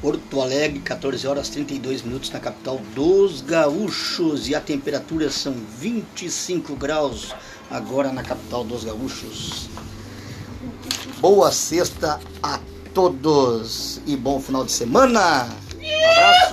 Porto Alegre, 14 horas 32 minutos na capital dos gaúchos e a temperatura são 25 graus agora na capital dos gaúchos. Boa sexta a todos e bom final de semana! Um abraço.